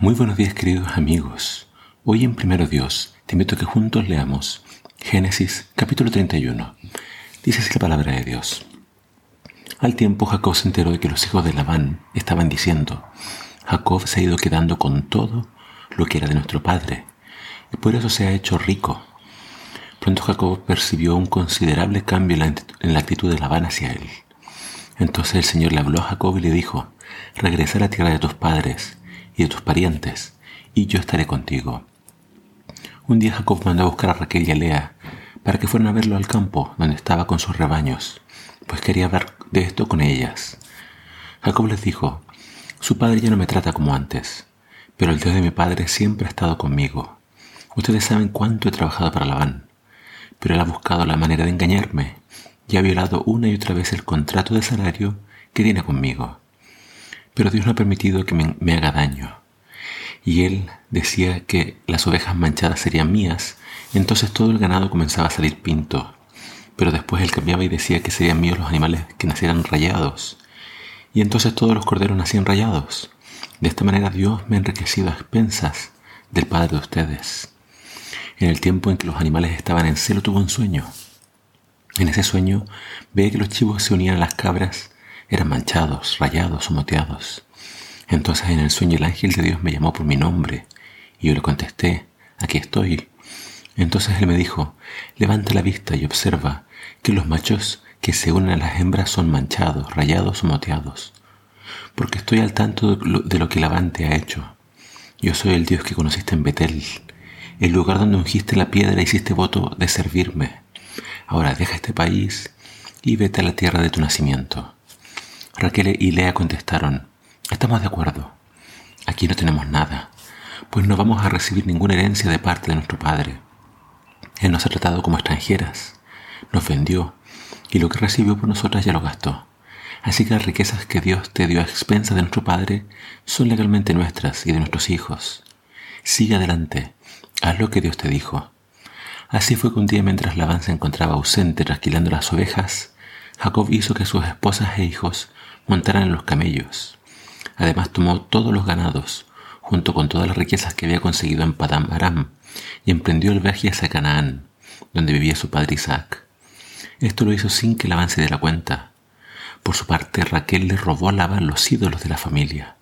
Muy buenos días queridos amigos. Hoy en Primero Dios te invito a que juntos leamos Génesis capítulo 31. Dice así la palabra de Dios. Al tiempo Jacob se enteró de que los hijos de Labán estaban diciendo, Jacob se ha ido quedando con todo lo que era de nuestro padre, y por eso se ha hecho rico. Pronto Jacob percibió un considerable cambio en la actitud de Labán hacia él. Entonces el Señor le habló a Jacob y le dijo, regresa a la tierra de tus padres y tus parientes, y yo estaré contigo. Un día Jacob mandó a buscar a Raquel y a Lea para que fueran a verlo al campo donde estaba con sus rebaños, pues quería hablar de esto con ellas. Jacob les dijo, su padre ya no me trata como antes, pero el Dios de mi padre siempre ha estado conmigo. Ustedes saben cuánto he trabajado para Labán, pero él ha buscado la manera de engañarme y ha violado una y otra vez el contrato de salario que tiene conmigo pero Dios no ha permitido que me, haga daño. Y él decía que las ovejas manchadas serían mías, entonces todo el ganado comenzaba a salir pinto. Pero después él cambiaba y decía que serían míos los animales que nacieran rayados. Y entonces todos los corderos nacían rayados. De esta manera Dios me ha enriquecido a expensas del Padre de ustedes. En el tiempo en que los animales estaban en celo tuvo un sueño. En ese sueño ve que los chivos se unían a las cabras eran manchados, rayados o moteados. Entonces en el sueño el ángel de Dios me llamó por mi nombre y yo le contesté, aquí estoy. Entonces él me dijo, levanta la vista y observa que los machos que se unen a las hembras son manchados, rayados o moteados, porque estoy al tanto de lo que Lavante ha hecho. Yo soy el Dios que conociste en Betel, el lugar donde ungiste la piedra y hiciste voto de servirme. Ahora deja este país y vete a la tierra de tu nacimiento. Raquel y Lea contestaron, estamos de acuerdo. Aquí no tenemos nada, pues no vamos a recibir ninguna herencia de parte de nuestro padre. Él nos ha tratado como extranjeras, nos vendió, y lo que recibió por nosotras ya lo gastó. Así que las riquezas que Dios te dio a expensas de nuestro Padre son legalmente nuestras y de nuestros hijos. Sigue adelante, haz lo que Dios te dijo. Así fue que un día mientras Labán se encontraba ausente trasquilando las ovejas, Jacob hizo que sus esposas e hijos montaran en los camellos. Además tomó todos los ganados, junto con todas las riquezas que había conseguido en Padam Aram, y emprendió el viaje hacia Canaán, donde vivía su padre Isaac. Esto lo hizo sin que Labán se diera cuenta. Por su parte, Raquel le robó a Labán los ídolos de la familia.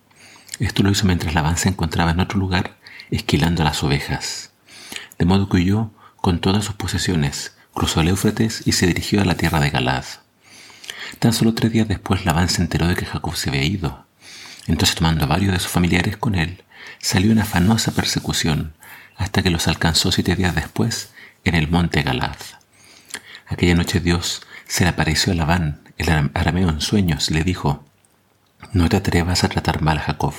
Esto lo hizo mientras Labán se encontraba en otro lugar esquilando las ovejas. De modo que huyó con todas sus posesiones, cruzó el Éufrates y se dirigió a la tierra de Galad. Tan solo tres días después Labán se enteró de que Jacob se había ido. Entonces tomando a varios de sus familiares con él, salió en afanosa persecución hasta que los alcanzó siete días después en el monte Galad. Aquella noche Dios se le apareció a Labán, el arameo en sueños, y le dijo, no te atrevas a tratar mal a Jacob.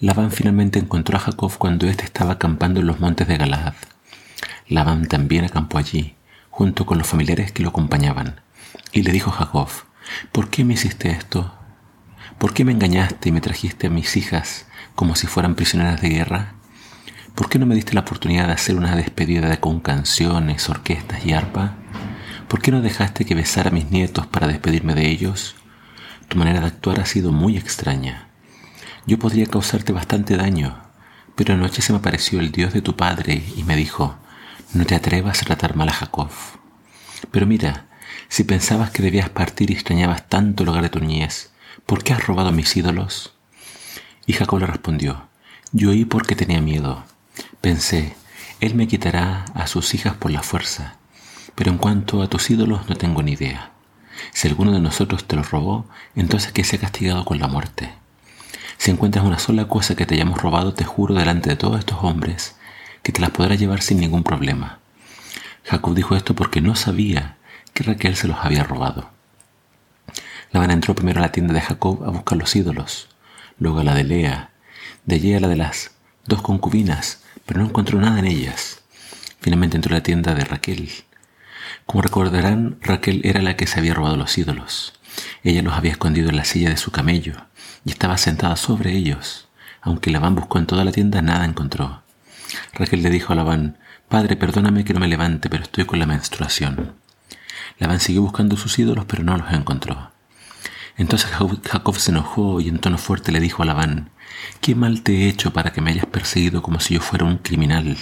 Labán finalmente encontró a Jacob cuando éste estaba acampando en los montes de Galad. Labán también acampó allí, junto con los familiares que lo acompañaban. Y le dijo Jacob, ¿por qué me hiciste esto? ¿Por qué me engañaste y me trajiste a mis hijas como si fueran prisioneras de guerra? ¿Por qué no me diste la oportunidad de hacer una despedida con canciones, orquestas y arpa? ¿Por qué no dejaste que besara a mis nietos para despedirme de ellos? Tu manera de actuar ha sido muy extraña. Yo podría causarte bastante daño, pero anoche se me apareció el Dios de tu padre y me dijo, no te atrevas a tratar mal a Jacob. Pero mira, si pensabas que debías partir y extrañabas tanto el hogar de tu niñez, ¿por qué has robado mis ídolos? Y Jacob le respondió, yo oí porque tenía miedo. Pensé, él me quitará a sus hijas por la fuerza, pero en cuanto a tus ídolos no tengo ni idea. Si alguno de nosotros te los robó, entonces que sea castigado con la muerte. Si encuentras una sola cosa que te hayamos robado, te juro delante de todos estos hombres que te las podrás llevar sin ningún problema. Jacob dijo esto porque no sabía que Raquel se los había robado. Labán entró primero a la tienda de Jacob a buscar los ídolos, luego a la de Lea, de allí a la de las dos concubinas, pero no encontró nada en ellas. Finalmente entró a la tienda de Raquel. Como recordarán, Raquel era la que se había robado los ídolos. Ella los había escondido en la silla de su camello y estaba sentada sobre ellos. Aunque Labán buscó en toda la tienda, nada encontró. Raquel le dijo a Labán, Padre, perdóname que no me levante, pero estoy con la menstruación. Labán siguió buscando sus ídolos, pero no los encontró. Entonces Jacob se enojó y en tono fuerte le dijo a Labán, ¿qué mal te he hecho para que me hayas perseguido como si yo fuera un criminal?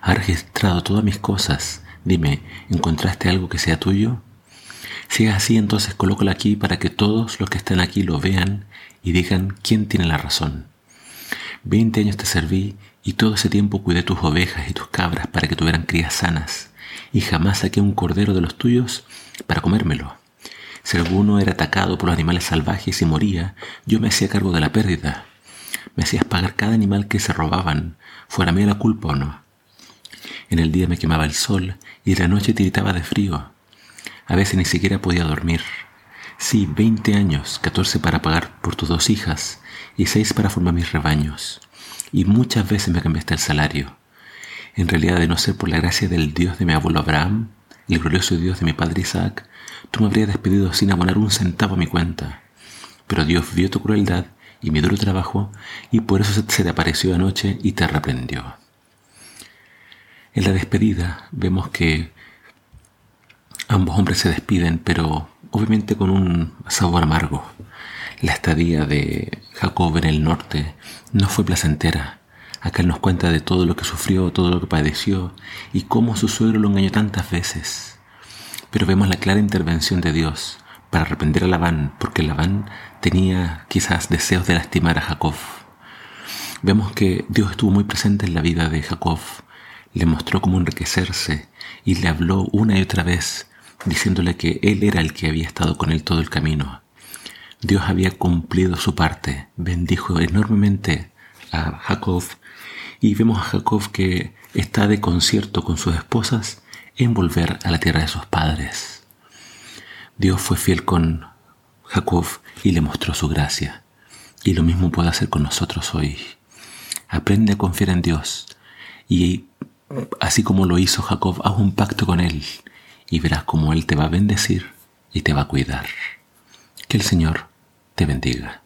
Has registrado todas mis cosas. Dime, ¿encontraste algo que sea tuyo? Si es así, entonces colócalo aquí para que todos los que están aquí lo vean y digan quién tiene la razón. Veinte años te serví y todo ese tiempo cuidé tus ovejas y tus cabras para que tuvieran crías sanas, y jamás saqué un cordero de los tuyos para comérmelo. Si alguno era atacado por los animales salvajes y moría, yo me hacía cargo de la pérdida. Me hacías pagar cada animal que se robaban, fuera mía la culpa o no. En el día me quemaba el sol y en la noche tiritaba de frío. A veces ni siquiera podía dormir. Sí, veinte años, catorce para pagar por tus dos hijas y seis para formar mis rebaños. Y muchas veces me cambiaste el salario. En realidad, de no ser por la gracia del Dios de mi abuelo Abraham, el glorioso Dios de mi padre Isaac, tú me habrías despedido sin abonar un centavo a mi cuenta. Pero Dios vio tu crueldad y mi duro trabajo, y por eso se te apareció anoche y te reprendió. En la despedida vemos que ambos hombres se despiden, pero obviamente con un sabor amargo. La estadía de Jacob en el norte no fue placentera. Acá él nos cuenta de todo lo que sufrió, todo lo que padeció y cómo su suegro lo engañó tantas veces. Pero vemos la clara intervención de Dios para arrepender a Labán, porque Labán tenía quizás deseos de lastimar a Jacob. Vemos que Dios estuvo muy presente en la vida de Jacob, le mostró cómo enriquecerse y le habló una y otra vez diciéndole que Él era el que había estado con él todo el camino. Dios había cumplido su parte, bendijo enormemente a Jacob y vemos a Jacob que está de concierto con sus esposas en volver a la tierra de sus padres. Dios fue fiel con Jacob y le mostró su gracia. Y lo mismo puede hacer con nosotros hoy. Aprende a confiar en Dios y así como lo hizo Jacob, haz un pacto con Él y verás cómo Él te va a bendecir y te va a cuidar. Que el Señor te bendiga.